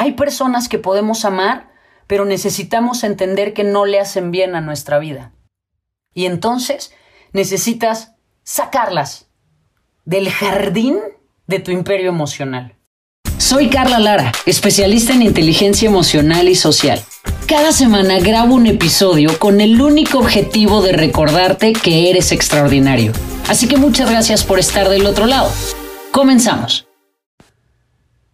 hay personas que podemos amar, pero necesitamos entender que no le hacen bien a nuestra vida. Y entonces necesitas sacarlas del jardín de tu imperio emocional. Soy Carla Lara, especialista en inteligencia emocional y social. Cada semana grabo un episodio con el único objetivo de recordarte que eres extraordinario. Así que muchas gracias por estar del otro lado. Comenzamos.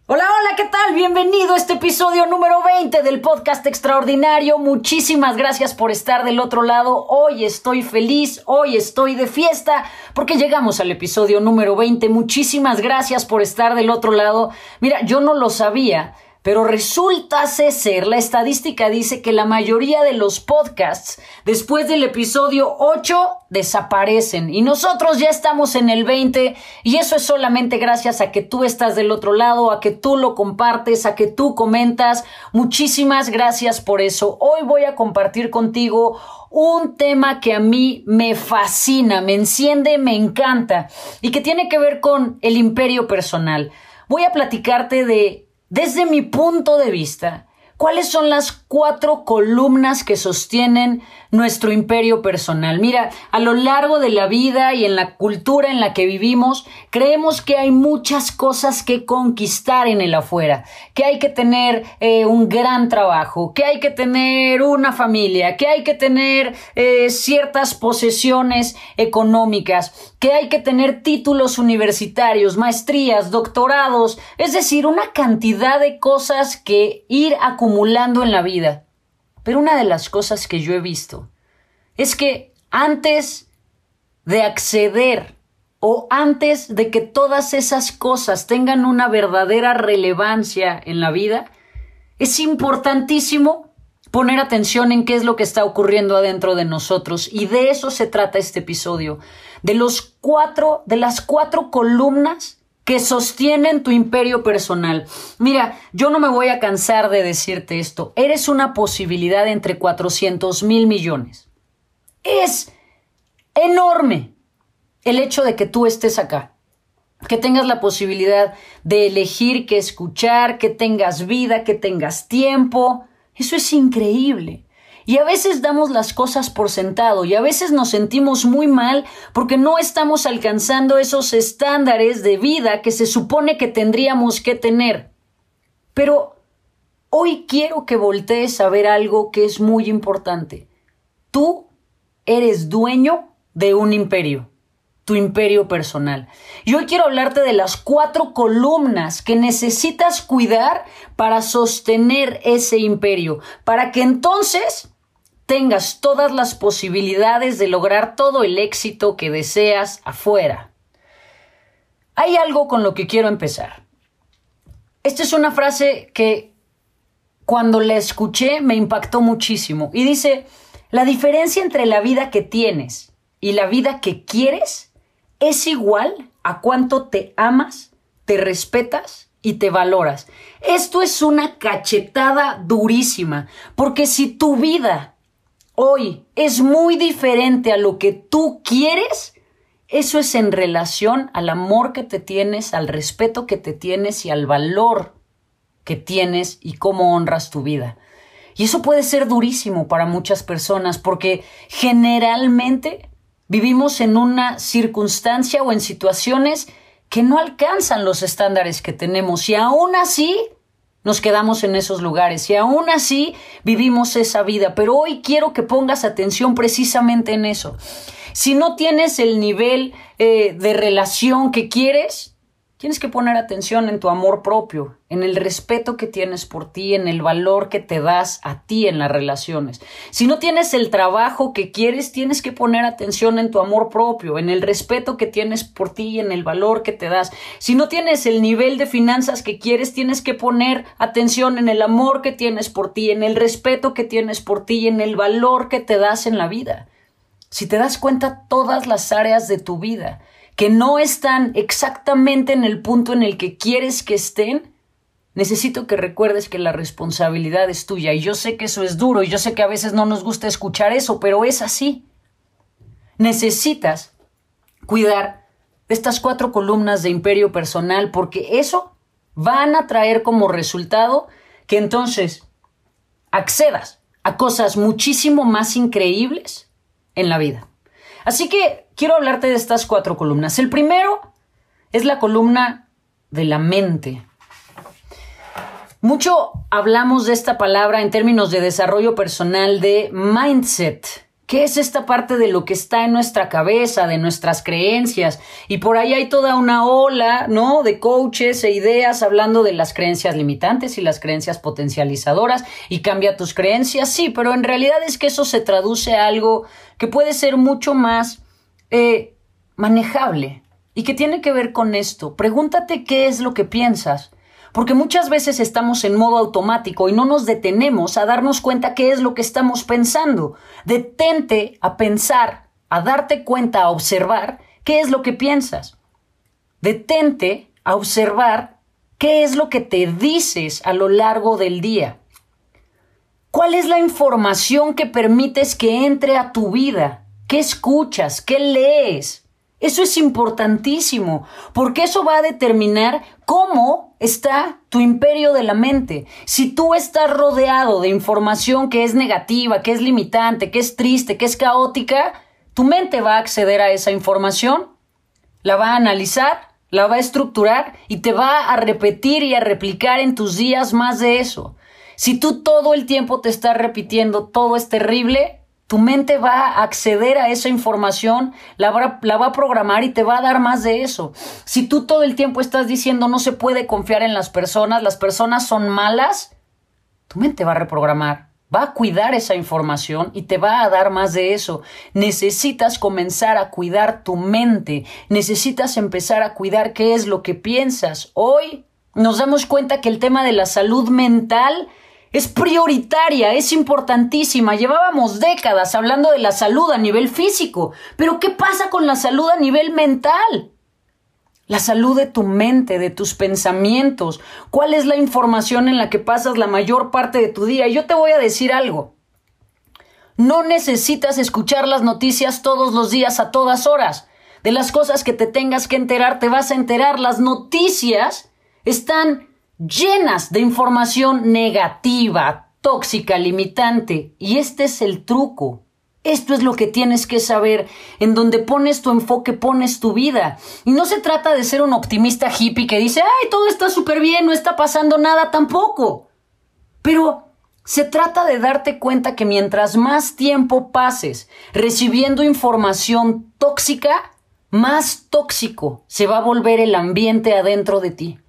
Hola, hola, ¿qué tal? Bienvenido a este episodio número 20 del podcast extraordinario. Muchísimas gracias por estar del otro lado. Hoy estoy feliz, hoy estoy de fiesta porque llegamos al episodio número 20. Muchísimas gracias por estar del otro lado. Mira, yo no lo sabía pero resulta ser, la estadística dice que la mayoría de los podcasts después del episodio 8 desaparecen y nosotros ya estamos en el 20 y eso es solamente gracias a que tú estás del otro lado, a que tú lo compartes, a que tú comentas. Muchísimas gracias por eso. Hoy voy a compartir contigo un tema que a mí me fascina, me enciende, me encanta y que tiene que ver con el imperio personal. Voy a platicarte de desde mi punto de vista, ¿Cuáles son las cuatro columnas que sostienen nuestro imperio personal? Mira, a lo largo de la vida y en la cultura en la que vivimos, creemos que hay muchas cosas que conquistar en el afuera, que hay que tener eh, un gran trabajo, que hay que tener una familia, que hay que tener eh, ciertas posesiones económicas, que hay que tener títulos universitarios, maestrías, doctorados, es decir, una cantidad de cosas que ir acumulando en la vida. Pero una de las cosas que yo he visto es que antes de acceder o antes de que todas esas cosas tengan una verdadera relevancia en la vida, es importantísimo poner atención en qué es lo que está ocurriendo adentro de nosotros. Y de eso se trata este episodio, de los cuatro de las cuatro columnas que sostienen tu imperio personal. Mira, yo no me voy a cansar de decirte esto. Eres una posibilidad entre 400 mil millones. Es enorme el hecho de que tú estés acá. Que tengas la posibilidad de elegir qué escuchar, que tengas vida, que tengas tiempo. Eso es increíble. Y a veces damos las cosas por sentado y a veces nos sentimos muy mal porque no estamos alcanzando esos estándares de vida que se supone que tendríamos que tener. Pero hoy quiero que voltees a ver algo que es muy importante. Tú eres dueño de un imperio tu imperio personal. Y hoy quiero hablarte de las cuatro columnas que necesitas cuidar para sostener ese imperio, para que entonces tengas todas las posibilidades de lograr todo el éxito que deseas afuera. Hay algo con lo que quiero empezar. Esta es una frase que cuando la escuché me impactó muchísimo y dice, la diferencia entre la vida que tienes y la vida que quieres es igual a cuánto te amas, te respetas y te valoras. Esto es una cachetada durísima, porque si tu vida hoy es muy diferente a lo que tú quieres, eso es en relación al amor que te tienes, al respeto que te tienes y al valor que tienes y cómo honras tu vida. Y eso puede ser durísimo para muchas personas porque generalmente vivimos en una circunstancia o en situaciones que no alcanzan los estándares que tenemos y aún así nos quedamos en esos lugares y aún así vivimos esa vida. Pero hoy quiero que pongas atención precisamente en eso. Si no tienes el nivel eh, de relación que quieres, Tienes que poner atención en tu amor propio, en el respeto que tienes por ti, en el valor que te das a ti en las relaciones. Si no tienes el trabajo que quieres, tienes que poner atención en tu amor propio, en el respeto que tienes por ti en el valor que te das. Si no tienes el nivel de finanzas que quieres, tienes que poner atención en el amor que tienes por ti, en el respeto que tienes por ti en el valor que te das en la vida. Si te das cuenta todas las áreas de tu vida, que no están exactamente en el punto en el que quieres que estén, necesito que recuerdes que la responsabilidad es tuya. Y yo sé que eso es duro y yo sé que a veces no nos gusta escuchar eso, pero es así. Necesitas cuidar estas cuatro columnas de imperio personal porque eso van a traer como resultado que entonces accedas a cosas muchísimo más increíbles en la vida. Así que quiero hablarte de estas cuatro columnas. El primero es la columna de la mente. Mucho hablamos de esta palabra en términos de desarrollo personal de mindset. ¿Qué es esta parte de lo que está en nuestra cabeza, de nuestras creencias? Y por ahí hay toda una ola, ¿no? De coaches e ideas hablando de las creencias limitantes y las creencias potencializadoras y cambia tus creencias, sí, pero en realidad es que eso se traduce a algo que puede ser mucho más eh, manejable y que tiene que ver con esto. Pregúntate qué es lo que piensas porque muchas veces estamos en modo automático y no nos detenemos a darnos cuenta qué es lo que estamos pensando. Detente a pensar, a darte cuenta, a observar qué es lo que piensas. Detente a observar qué es lo que te dices a lo largo del día. ¿Cuál es la información que permites que entre a tu vida? ¿Qué escuchas? ¿Qué lees? Eso es importantísimo, porque eso va a determinar cómo está tu imperio de la mente. Si tú estás rodeado de información que es negativa, que es limitante, que es triste, que es caótica, tu mente va a acceder a esa información, la va a analizar, la va a estructurar y te va a repetir y a replicar en tus días más de eso. Si tú todo el tiempo te estás repitiendo todo es terrible, tu mente va a acceder a esa información, la va, a programar y te va a dar más de eso. Si tú todo el tiempo estás diciendo no se puede confiar en las personas, las personas son malas, tu mente va a reprogramar, va a cuidar esa información y te va a dar más de eso. Necesitas comenzar a cuidar tu mente, necesitas empezar a cuidar qué es lo que piensas. Hoy nos damos cuenta que el tema de la salud mental es prioritaria, es importantísima. Llevábamos décadas hablando de la salud a nivel físico, pero ¿qué pasa con la salud a nivel mental? La salud de tu mente, de tus pensamientos. ¿Cuál es la información en la que pasas la mayor parte de tu día? Y yo te voy a decir algo. No necesitas escuchar las noticias todos los días a todas horas. De las cosas que te tengas que enterar, te vas a enterar. Las noticias están llenas de información negativa, tóxica, limitante. Y este es el truco. Esto es lo que tienes que saber, en donde pones tu enfoque, pones tu vida. Y no se trata de ser un optimista hippie que dice, ay, todo está súper bien, no está pasando nada tampoco. Pero se trata de darte cuenta que mientras más tiempo pases recibiendo información tóxica, más tóxico se va a volver el ambiente adentro de ti.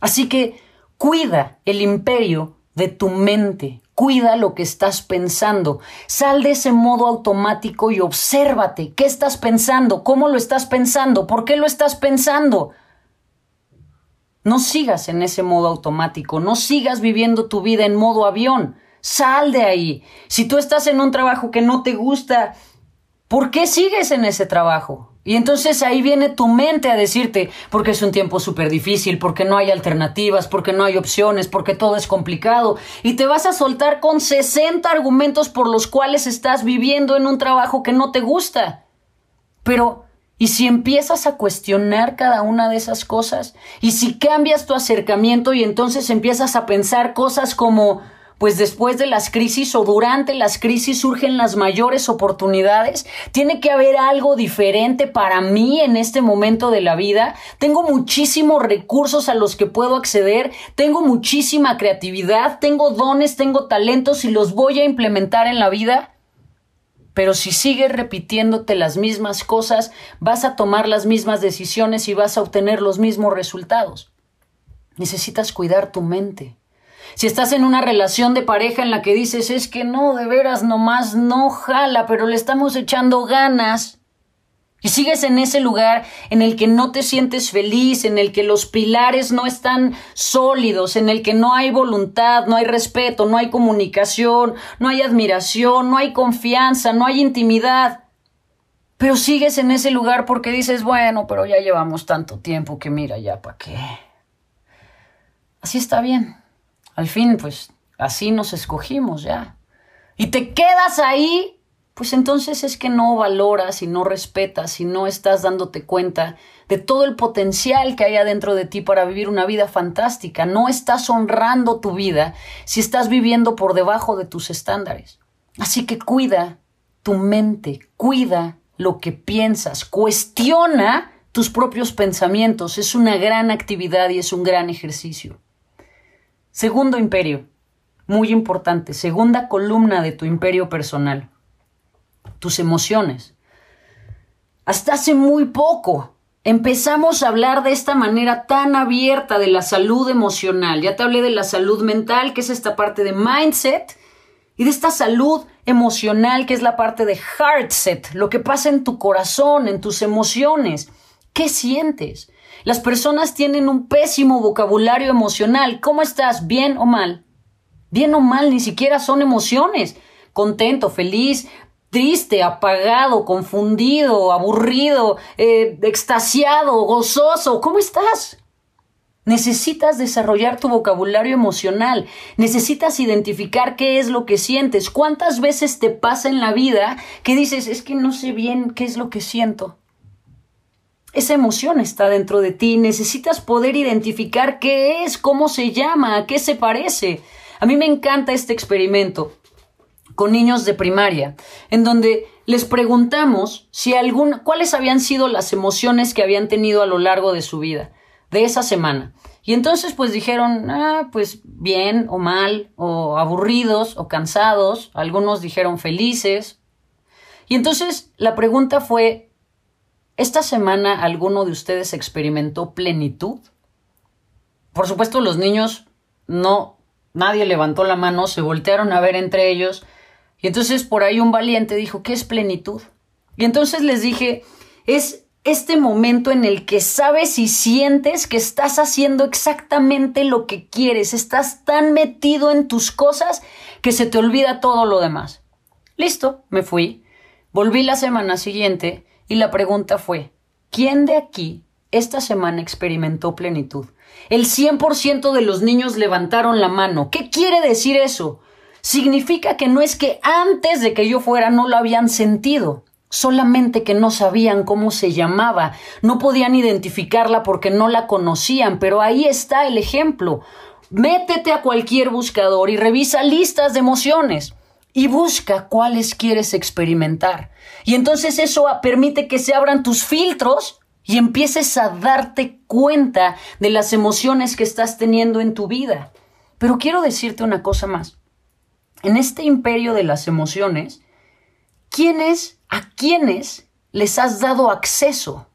Así que Cuida el imperio de tu mente. Cuida lo que estás pensando. Sal de ese modo automático y obsérvate. ¿Qué estás pensando? ¿Cómo lo estás pensando? ¿Por qué lo estás pensando? No sigas en ese modo automático. No sigas viviendo tu vida en modo avión. Sal de ahí. Si tú estás en un trabajo que no te gusta, ¿por qué sigues en ese trabajo? Y entonces ahí viene tu mente a decirte, porque es un tiempo súper difícil, porque no hay alternativas, porque no hay opciones, porque todo es complicado. Y te vas a soltar con 60 argumentos por los cuales estás viviendo en un trabajo que no te gusta. Pero, ¿y si empiezas a cuestionar cada una de esas cosas? ¿Y si cambias tu acercamiento y entonces empiezas a pensar cosas como, pues después de las crisis o durante las crisis surgen las mayores oportunidades. Tiene que haber algo diferente para mí en este momento de la vida. Tengo muchísimos recursos a los que puedo acceder, tengo muchísima creatividad, tengo dones, tengo talentos y los voy a implementar en la vida. Pero si sigues repitiéndote las mismas cosas, vas a tomar las mismas decisiones y vas a obtener los mismos resultados. Necesitas cuidar tu mente. Si estás en una relación de pareja en la que dices, es que no, de veras, nomás no jala, pero le estamos echando ganas. Y sigues en ese lugar en el que no te sientes feliz, en el que los pilares no están sólidos, en el que no hay voluntad, no hay respeto, no hay comunicación, no hay admiración, no hay confianza, no hay intimidad. Pero sigues en ese lugar porque dices, bueno, pero ya llevamos tanto tiempo que mira, ya para qué. Así está bien. Al fin, pues así nos escogimos ya. Y te quedas ahí pues entonces es que no valoras y no respetas y no estás dándote cuenta de todo el potencial que hay adentro de ti para vivir una vida fantástica. No estás honrando tu vida si estás viviendo por debajo de tus estándares. Así que cuida tu mente, cuida lo que piensas, cuestiona tus propios pensamientos. Es una gran actividad y es un gran ejercicio. Segundo imperio, muy importante, segunda columna de tu imperio personal, tus emociones. Hasta hace muy poco empezamos a hablar de esta manera tan abierta de la salud emocional. Ya te hablé de la salud mental, que es esta parte de mindset, y de esta salud emocional, que es la parte de heartset, lo que pasa en tu corazón, en tus emociones. ¿Qué sientes? Las personas tienen un pésimo vocabulario emocional. ¿Cómo estás? ¿Bien o mal? Bien o mal, ni siquiera son emociones. Contento, feliz, triste, apagado, confundido, aburrido, eh, extasiado, gozoso. ¿Cómo estás? Necesitas desarrollar tu vocabulario emocional, necesitas identificar qué es lo que sientes, cuántas veces te pasa en la vida que dices, es que no sé bien qué es lo que siento. Esa emoción está dentro de ti, necesitas poder identificar qué es, cómo se llama, a qué se parece. A mí me encanta este experimento con niños de primaria, en donde les preguntamos si algún, cuáles habían sido las emociones que habían tenido a lo largo de su vida, de esa semana. Y entonces pues dijeron, ah, pues bien o mal, o aburridos o cansados, algunos dijeron felices. Y entonces la pregunta fue, ¿esta semana alguno de ustedes experimentó plenitud? Por supuesto los niños no, nadie levantó la mano, se voltearon a ver entre ellos y entonces por ahí un valiente dijo, ¿qué es plenitud? Y entonces les dije, es este momento en el que sabes y sientes que estás haciendo exactamente lo que quieres, estás tan metido en tus cosas que se te olvida todo lo demás. Listo, me fui. Volví la semana siguiente y la pregunta fue, ¿quién de aquí esta semana experimentó plenitud? El 100% de los niños levantaron la mano. ¿Qué quiere decir eso? significa que no es que antes de que yo fuera no lo habían sentido, solamente que no sabían cómo se llamaba, no podían identificarla porque no la conocían, pero ahí está el ejemplo. Métete a cualquier buscador y revisa listas de emociones y busca cuáles quieres experimentar. Y entonces eso permite que se abran tus filtros y empieces a darte cuenta de las emociones que estás teniendo en tu vida. Pero quiero decirte una cosa más en este imperio de las emociones, ¿quiénes, a quiénes les has dado acceso?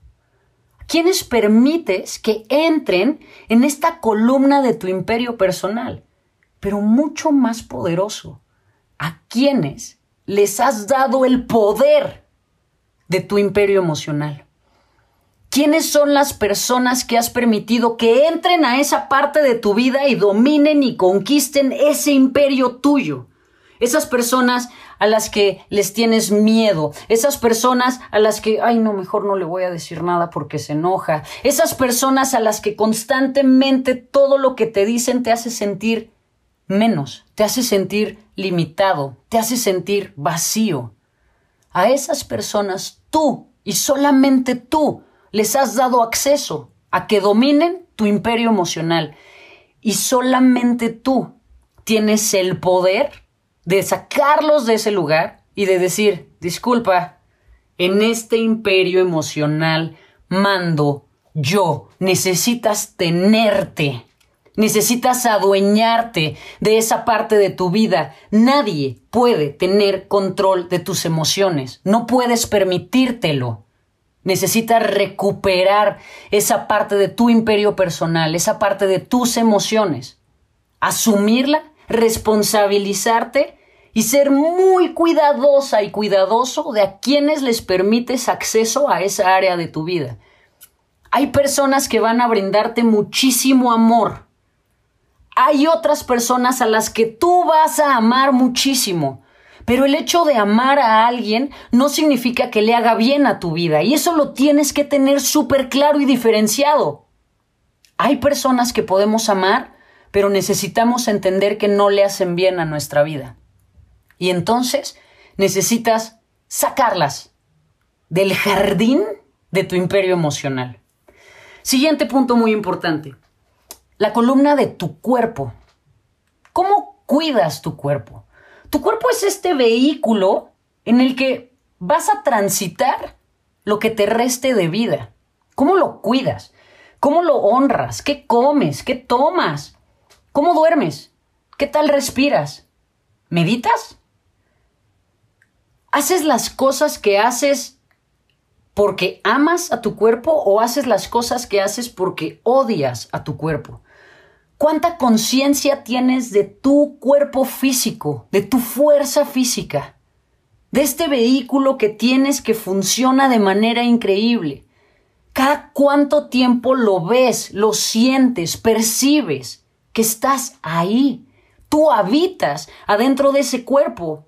¿A quiénes permites que entren en esta columna de tu imperio personal? Pero mucho más poderoso, ¿a quiénes les has dado el poder de tu imperio emocional? ¿Quiénes son las personas que has permitido que entren a esa parte de tu vida y dominen y conquisten ese imperio tuyo? esas personas a las que les tienes miedo, esas personas a las que, ay, no, mejor no le voy a decir nada porque se enoja, esas personas a las que constantemente todo lo que te dicen te hace sentir menos, te hace sentir limitado, te hace sentir vacío. A esas personas tú y solamente tú les has dado acceso a que dominen tu imperio emocional. Y solamente tú tienes el poder de sacarlos de ese lugar y de decir, disculpa, en este imperio emocional mando yo, necesitas tenerte, necesitas adueñarte de esa parte de tu vida. Nadie puede tener control de tus emociones, no puedes permitírtelo. Necesitas recuperar esa parte de tu imperio personal, esa parte de tus emociones, asumirla responsabilizarte y ser muy cuidadosa y cuidadoso de a quienes les permites acceso a esa área de tu vida. Hay personas que van a brindarte muchísimo amor. Hay otras personas a las que tú vas a amar muchísimo. Pero el hecho de amar a alguien no significa que le haga bien a tu vida. Y eso lo tienes que tener súper claro y diferenciado. Hay personas que podemos amar pero necesitamos entender que no le hacen bien a nuestra vida. Y entonces necesitas sacarlas del jardín de tu imperio emocional. Siguiente punto muy importante. La columna de tu cuerpo. ¿Cómo cuidas tu cuerpo? Tu cuerpo es este vehículo en el que vas a transitar lo que te reste de vida. ¿Cómo lo cuidas? ¿Cómo lo honras? ¿Qué comes? ¿Qué tomas? ¿Cómo duermes? ¿Qué tal respiras? ¿Meditas? ¿Haces las cosas que haces porque amas a tu cuerpo o haces las cosas que haces porque odias a tu cuerpo? ¿Cuánta conciencia tienes de tu cuerpo físico, de tu fuerza física, de este vehículo que tienes que funciona de manera increíble? ¿Cada cuánto tiempo lo ves, lo sientes, percibes que estás ahí? Tú habitas adentro de ese cuerpo.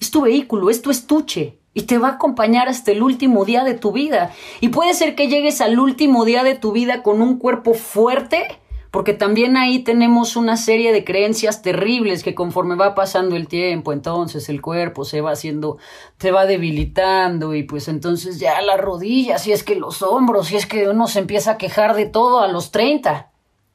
Es tu vehículo, es tu estuche y te va a acompañar hasta el último día de tu vida. Y puede ser que llegues al último día de tu vida con un cuerpo fuerte, porque también ahí tenemos una serie de creencias terribles que conforme va pasando el tiempo, entonces el cuerpo se va haciendo, se va debilitando y pues entonces ya las rodillas, si es que los hombros, si es que uno se empieza a quejar de todo a los 30.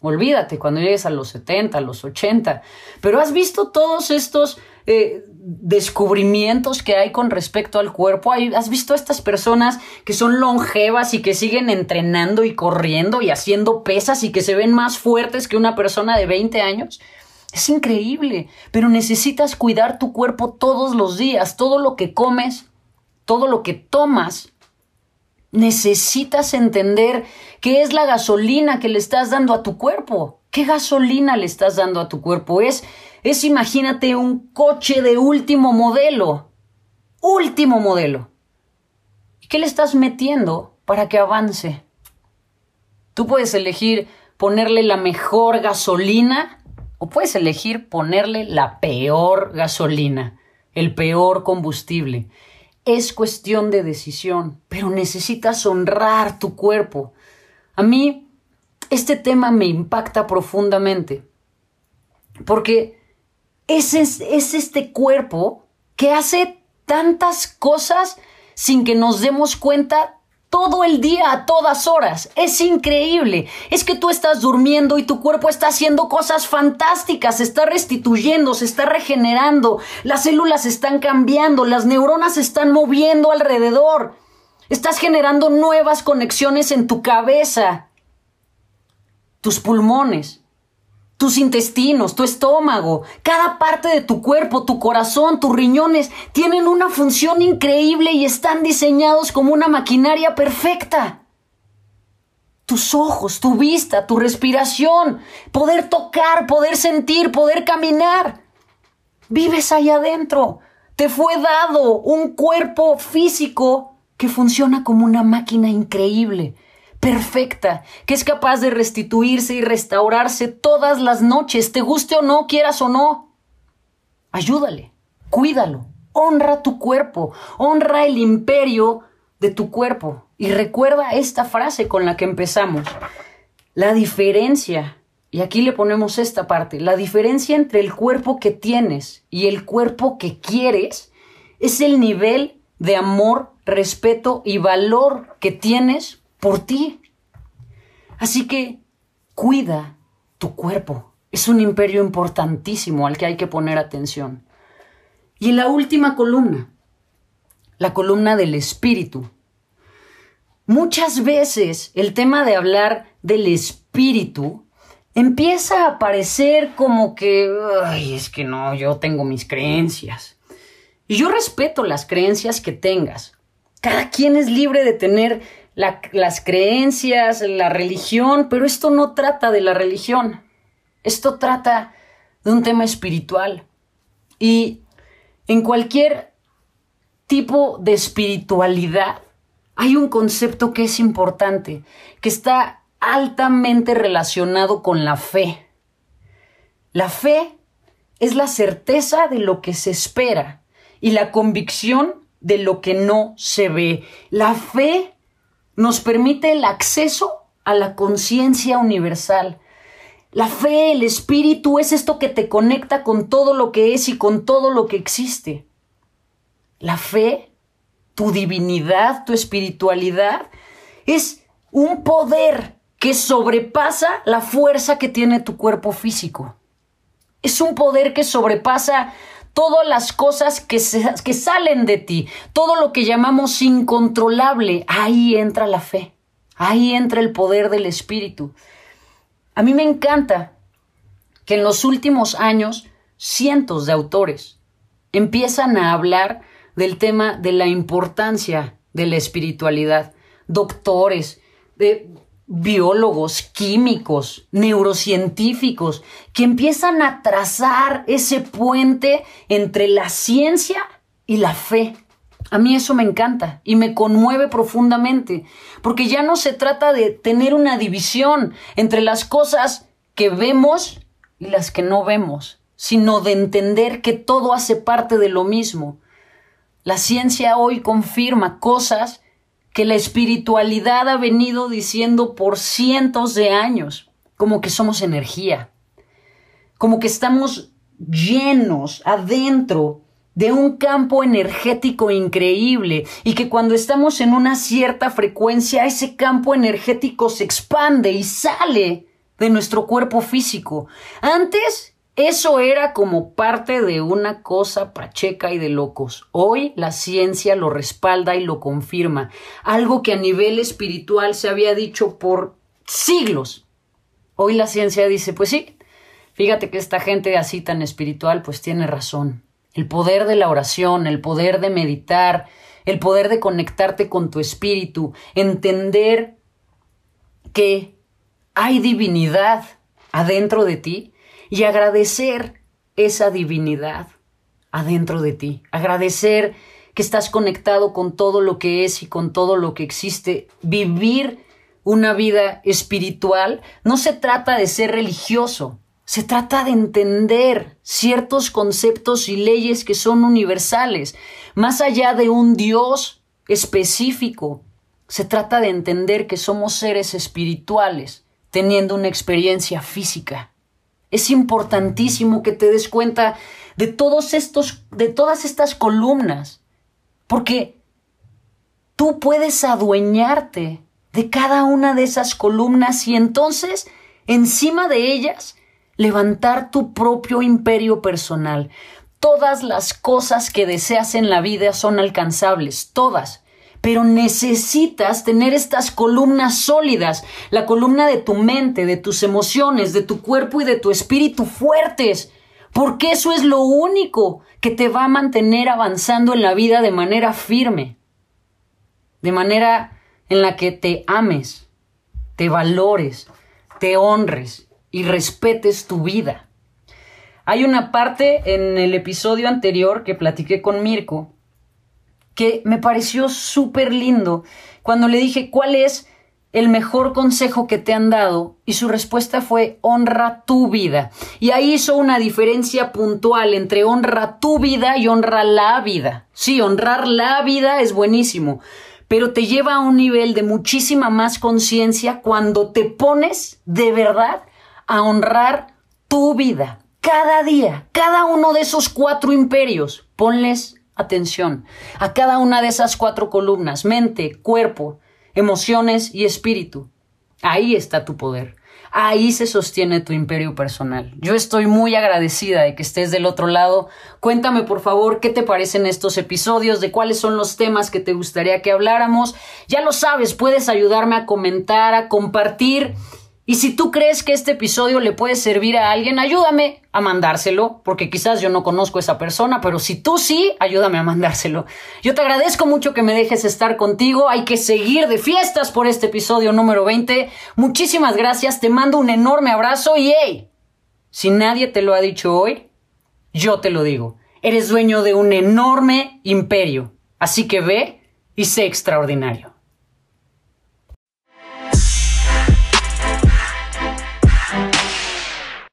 Olvídate cuando llegues a los 70, a los 80. Pero has visto todos estos eh, descubrimientos que hay con respecto al cuerpo. ¿Has visto a estas personas que son longevas y que siguen entrenando y corriendo y haciendo pesas y que se ven más fuertes que una persona de 20 años? Es increíble, pero necesitas cuidar tu cuerpo todos los días, todo lo que comes, todo lo que tomas. Necesitas entender qué es la gasolina que le estás dando a tu cuerpo. ¿Qué gasolina le estás dando a tu cuerpo? Es es imagínate un coche de último modelo. Último modelo. ¿Y qué le estás metiendo para que avance? Tú puedes elegir ponerle la mejor gasolina o puedes elegir ponerle la peor gasolina, el peor combustible. Es cuestión de decisión, pero necesitas honrar tu cuerpo. A mí, este tema me impacta profundamente, porque es, es, este cuerpo que hace tantas cosas sin que nos demos cuenta todo el día, a todas horas. Es increíble. Es que tú estás durmiendo y tu cuerpo está haciendo cosas fantásticas, se está restituyendo, se está regenerando, las células están cambiando, las neuronas se están moviendo alrededor. Estás generando nuevas conexiones en tu cabeza, tus pulmones tus intestinos, tu estómago, cada parte de tu cuerpo, tu corazón, tus riñones, tienen una función increíble y están diseñados como una maquinaria perfecta. Tus ojos, tu vista, tu respiración, poder tocar, poder sentir, poder caminar. Vives ahí adentro. Te fue dado un cuerpo físico que funciona como una máquina increíble perfecta, que es capaz de restituirse y restaurarse todas las noches, te guste o no, quieras o no. Ayúdale, cuídalo, honra tu cuerpo, honra el imperio de tu cuerpo. Y recuerda esta frase con la que empezamos. La diferencia, y aquí le ponemos esta parte, la diferencia entre el cuerpo que tienes y el cuerpo que quieres es el nivel de amor, respeto y valor que tienes por ti. Así que cuida tu cuerpo. Es un imperio importantísimo al que hay que poner atención. Y la última columna, la columna del espíritu. Muchas veces el tema de hablar del espíritu empieza a parecer como que, ay, es que no, yo tengo mis creencias. Y yo respeto las creencias que tengas. Cada quien es libre de tener las creencias, la religión, pero esto no trata de la religión. Esto trata de un tema espiritual. Y en cualquier tipo de espiritualidad hay un concepto que es importante, que está altamente relacionado con la fe. La fe es la certeza de lo que se espera y la convicción de lo que no se ve. La fe nos permite el acceso a la conciencia universal. La fe, el espíritu es esto que te conecta con todo lo que es y con todo lo que existe. la fe, tu divinidad, tu espiritualidad, es un poder que sobrepasa la fuerza que tiene tu cuerpo físico. Es un poder que sobrepasa todas las cosas que, que salen de ti, todo lo que llamamos incontrolable. Ahí entra la fe, ahí entra el poder del espíritu. A mí me encanta que en los últimos años cientos de autores empiezan a hablar del tema de la importancia de la espiritualidad. Doctores, de biólogos, químicos, neurocientíficos, que empiezan a trazar ese puente entre la ciencia y la fe. A mí eso me encanta y me conmueve profundamente, porque ya no se trata de tener una división entre las cosas que vemos y las que no vemos, sino de entender que todo hace parte de lo mismo. La ciencia hoy confirma cosas que la espiritualidad ha venido diciendo por cientos de años, como que somos energía, como que estamos llenos adentro de un campo energético increíble y que cuando estamos en una cierta frecuencia ese campo energético se expande y sale de nuestro cuerpo físico. Antes eso era como parte de una cosa pacheca y de locos. Hoy la ciencia lo respalda y lo confirma, algo que a nivel espiritual se había dicho por siglos. Hoy la ciencia dice, pues sí, fíjate que esta gente así tan espiritual pues tiene razón. El poder de la oración, el poder de meditar, el poder de conectarte con tu espíritu, entender que hay divinidad adentro de ti, y agradecer esa divinidad adentro de ti. Agradecer que estás conectado con todo lo que es y con todo lo que existe. Vivir una vida espiritual no se trata de ser religioso, se trata de entender ciertos conceptos y leyes que son universales, más allá de un Dios específico. Se trata de entender que somos seres espirituales, teniendo una experiencia física. Es importantísimo que te des cuenta de todos estos, de todas estas columnas, porque tú puedes adueñarte de cada una de esas columnas y entonces, encima de ellas, levantar tu propio imperio personal. Todas las cosas que deseas en la vida son alcanzables, todas pero necesitas tener estas columnas sólidas, la columna de tu mente, de tus emociones, de tu cuerpo y de tu espíritu fuertes, porque eso es lo único que te va a mantener avanzando en la vida de manera firme, de manera en la que te ames, te valores, te honres y respetes tu vida. Hay una parte en el episodio anterior que platiqué con Mirko que me pareció súper lindo cuando le dije cuál es el mejor consejo que te han dado y su respuesta fue honra tu vida. Y ahí hizo una diferencia puntual entre honra tu vida y honra la vida. Sí, honrar la vida es buenísimo, pero te lleva a un nivel de muchísima más conciencia cuando te pones de verdad a honrar tu vida. Cada día, cada uno de esos cuatro imperios, ponles atención a cada una de esas cuatro columnas, mente, cuerpo, emociones y espíritu. Ahí está tu poder. Ahí se sostiene tu imperio personal. Yo estoy muy agradecida de que estés del otro lado. Cuéntame por favor qué te parecen estos episodios, de cuáles son los temas que te gustaría que habláramos. Ya lo sabes, puedes ayudarme a comentar, a compartir y si tú crees que este episodio le puede servir a alguien, ayúdame a mandárselo, porque quizás yo no conozco a esa persona, pero si tú sí, ayúdame a mandárselo. Yo te agradezco mucho que me dejes estar contigo. Hay que seguir de fiestas por este episodio número 20. Muchísimas gracias, te mando un enorme abrazo y hey, si nadie te lo ha dicho hoy, yo te lo digo. Eres dueño de un enorme imperio, así que ve y sé extraordinario.